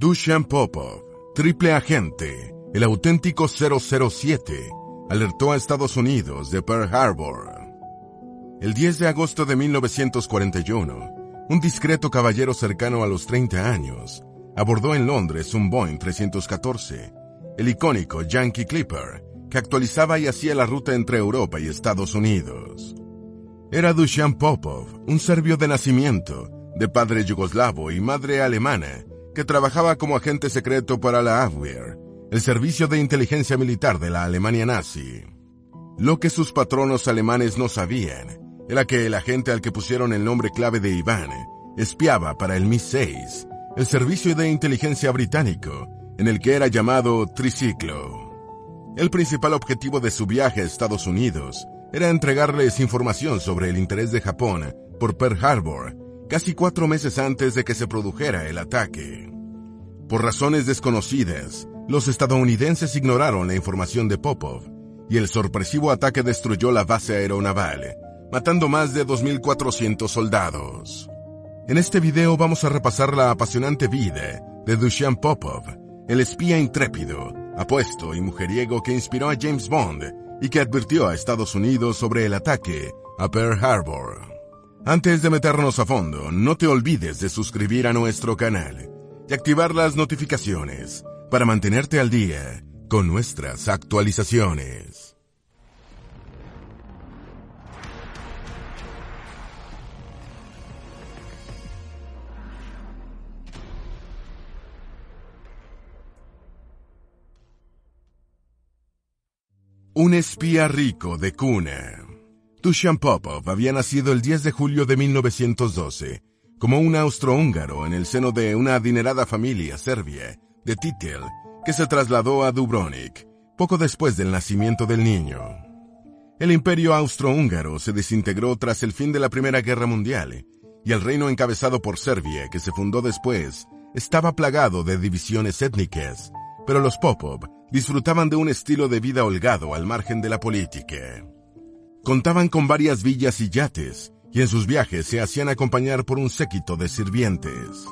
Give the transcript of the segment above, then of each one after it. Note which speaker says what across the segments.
Speaker 1: Dushan Popov, triple agente, el auténtico 007, alertó a Estados Unidos de Pearl Harbor. El 10 de agosto de 1941, un discreto caballero cercano a los 30 años abordó en Londres un Boeing 314, el icónico Yankee Clipper, que actualizaba y hacía la ruta entre Europa y Estados Unidos. Era Dushan Popov, un serbio de nacimiento, de padre yugoslavo y madre alemana, que trabajaba como agente secreto para la Abwehr, el servicio de inteligencia militar de la Alemania nazi. Lo que sus patronos alemanes no sabían era que el agente al que pusieron el nombre clave de Iván espiaba para el Mi-6, el servicio de inteligencia británico, en el que era llamado Triciclo. El principal objetivo de su viaje a Estados Unidos era entregarles información sobre el interés de Japón por Pearl Harbor casi cuatro meses antes de que se produjera el ataque. Por razones desconocidas, los estadounidenses ignoraron la información de Popov y el sorpresivo ataque destruyó la base aeronaval, matando más de 2.400 soldados. En este video vamos a repasar la apasionante vida de Dushan Popov, el espía intrépido, apuesto y mujeriego que inspiró a James Bond y que advirtió a Estados Unidos sobre el ataque a Pearl Harbor. Antes de meternos a fondo, no te olvides de suscribir a nuestro canal y activar las notificaciones para mantenerte al día con nuestras actualizaciones. Un espía rico de cuna. Tushan Popov había nacido el 10 de julio de 1912 como un austrohúngaro en el seno de una adinerada familia serbia de Titel que se trasladó a Dubrovnik poco después del nacimiento del niño. El imperio austrohúngaro se desintegró tras el fin de la Primera Guerra Mundial y el reino encabezado por Serbia, que se fundó después, estaba plagado de divisiones étnicas, pero los Popov disfrutaban de un estilo de vida holgado al margen de la política. Contaban con varias villas y yates, y en sus viajes se hacían acompañar por un séquito de sirvientes.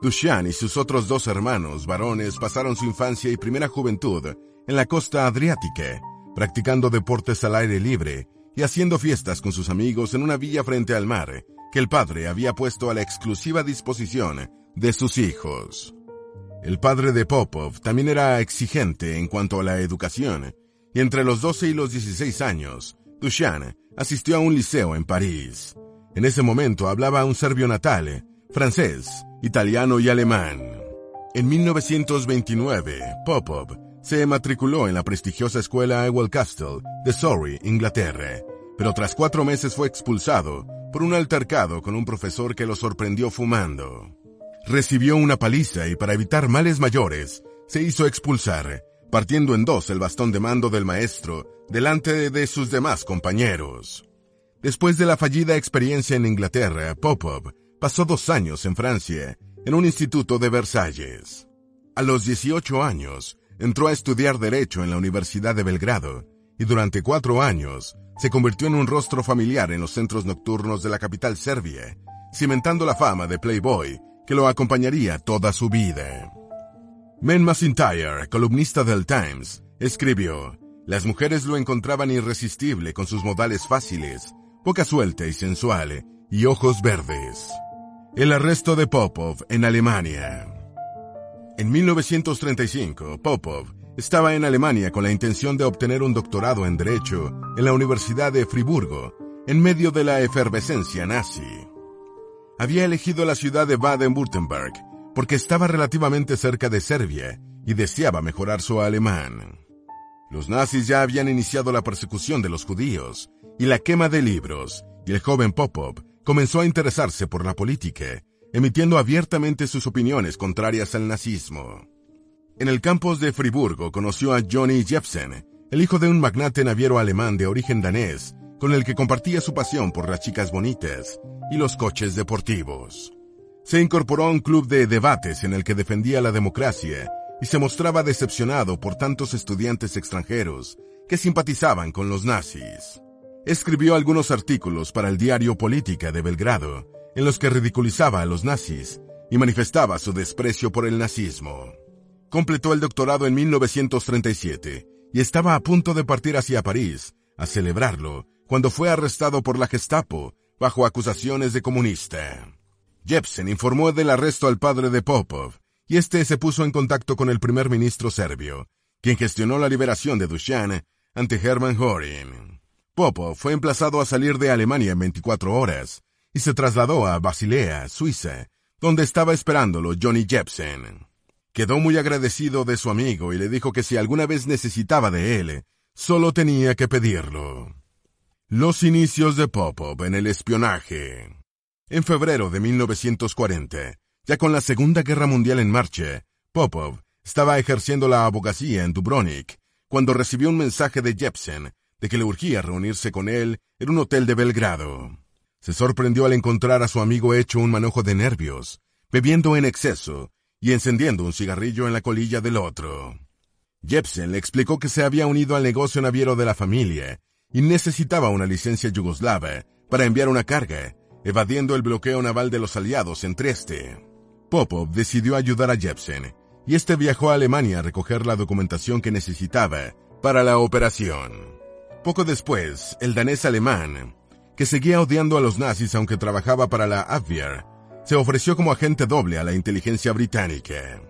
Speaker 1: Dushan y sus otros dos hermanos varones pasaron su infancia y primera juventud en la costa adriática, practicando deportes al aire libre y haciendo fiestas con sus amigos en una villa frente al mar que el padre había puesto a la exclusiva disposición de sus hijos. El padre de Popov también era exigente en cuanto a la educación, y entre los 12 y los 16 años Dushan asistió a un liceo en París. En ese momento hablaba un serbio natal, francés, italiano y alemán. En 1929, Popov se matriculó en la prestigiosa escuela Ewell Castle de Surrey, Inglaterra, pero tras cuatro meses fue expulsado por un altercado con un profesor que lo sorprendió fumando. Recibió una paliza y para evitar males mayores, se hizo expulsar partiendo en dos el bastón de mando del maestro delante de sus demás compañeros. Después de la fallida experiencia en Inglaterra, Popov pasó dos años en Francia, en un instituto de Versalles. A los 18 años, entró a estudiar Derecho en la Universidad de Belgrado y durante cuatro años se convirtió en un rostro familiar en los centros nocturnos de la capital serbia, cimentando la fama de Playboy que lo acompañaría toda su vida. Men McIntyre, columnista del Times, escribió, las mujeres lo encontraban irresistible con sus modales fáciles, boca suelta y sensual, y ojos verdes. El arresto de Popov en Alemania. En 1935, Popov estaba en Alemania con la intención de obtener un doctorado en Derecho en la Universidad de Friburgo, en medio de la efervescencia nazi. Había elegido la ciudad de Baden-Württemberg porque estaba relativamente cerca de Serbia y deseaba mejorar su alemán. Los nazis ya habían iniciado la persecución de los judíos y la quema de libros, y el joven Popov comenzó a interesarse por la política, emitiendo abiertamente sus opiniones contrarias al nazismo. En el campus de Friburgo conoció a Johnny Jepsen, el hijo de un magnate naviero alemán de origen danés, con el que compartía su pasión por las chicas bonitas y los coches deportivos. Se incorporó a un club de debates en el que defendía la democracia y se mostraba decepcionado por tantos estudiantes extranjeros que simpatizaban con los nazis. Escribió algunos artículos para el diario Política de Belgrado, en los que ridiculizaba a los nazis y manifestaba su desprecio por el nazismo. Completó el doctorado en 1937 y estaba a punto de partir hacia París a celebrarlo cuando fue arrestado por la Gestapo bajo acusaciones de comunista. Jepsen informó del arresto al padre de Popov y este se puso en contacto con el primer ministro serbio, quien gestionó la liberación de Dushan ante Hermann Göring. Popov fue emplazado a salir de Alemania en 24 horas y se trasladó a Basilea, Suiza, donde estaba esperándolo Johnny Jepsen. Quedó muy agradecido de su amigo y le dijo que si alguna vez necesitaba de él, solo tenía que pedirlo. Los inicios de Popov en el espionaje. En febrero de 1940, ya con la Segunda Guerra Mundial en marcha, Popov estaba ejerciendo la abogacía en Dubrovnik cuando recibió un mensaje de Jepsen de que le urgía reunirse con él en un hotel de Belgrado. Se sorprendió al encontrar a su amigo hecho un manojo de nervios, bebiendo en exceso y encendiendo un cigarrillo en la colilla del otro. Jepsen le explicó que se había unido al negocio naviero de la familia y necesitaba una licencia yugoslava para enviar una carga, evadiendo el bloqueo naval de los aliados en Trieste. Popov decidió ayudar a Jepsen y este viajó a Alemania a recoger la documentación que necesitaba para la operación. Poco después, el danés alemán, que seguía odiando a los nazis aunque trabajaba para la Abwehr, se ofreció como agente doble a la inteligencia británica.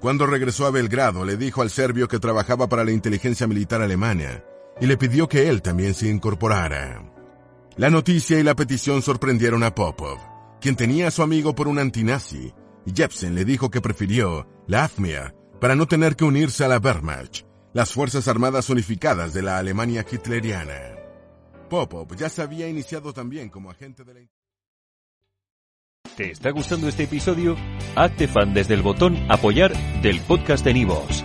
Speaker 1: Cuando regresó a Belgrado, le dijo al serbio que trabajaba para la inteligencia militar alemana y le pidió que él también se incorporara. La noticia y la petición sorprendieron a Popov, quien tenía a su amigo por un antinazi, y Jepsen le dijo que prefirió la AFMEA para no tener que unirse a la Wehrmacht, las Fuerzas Armadas Unificadas de la Alemania hitleriana. Popov ya se había iniciado también como agente de la...
Speaker 2: ¿Te está gustando este episodio? Hazte fan desde el botón Apoyar del podcast de Nivos.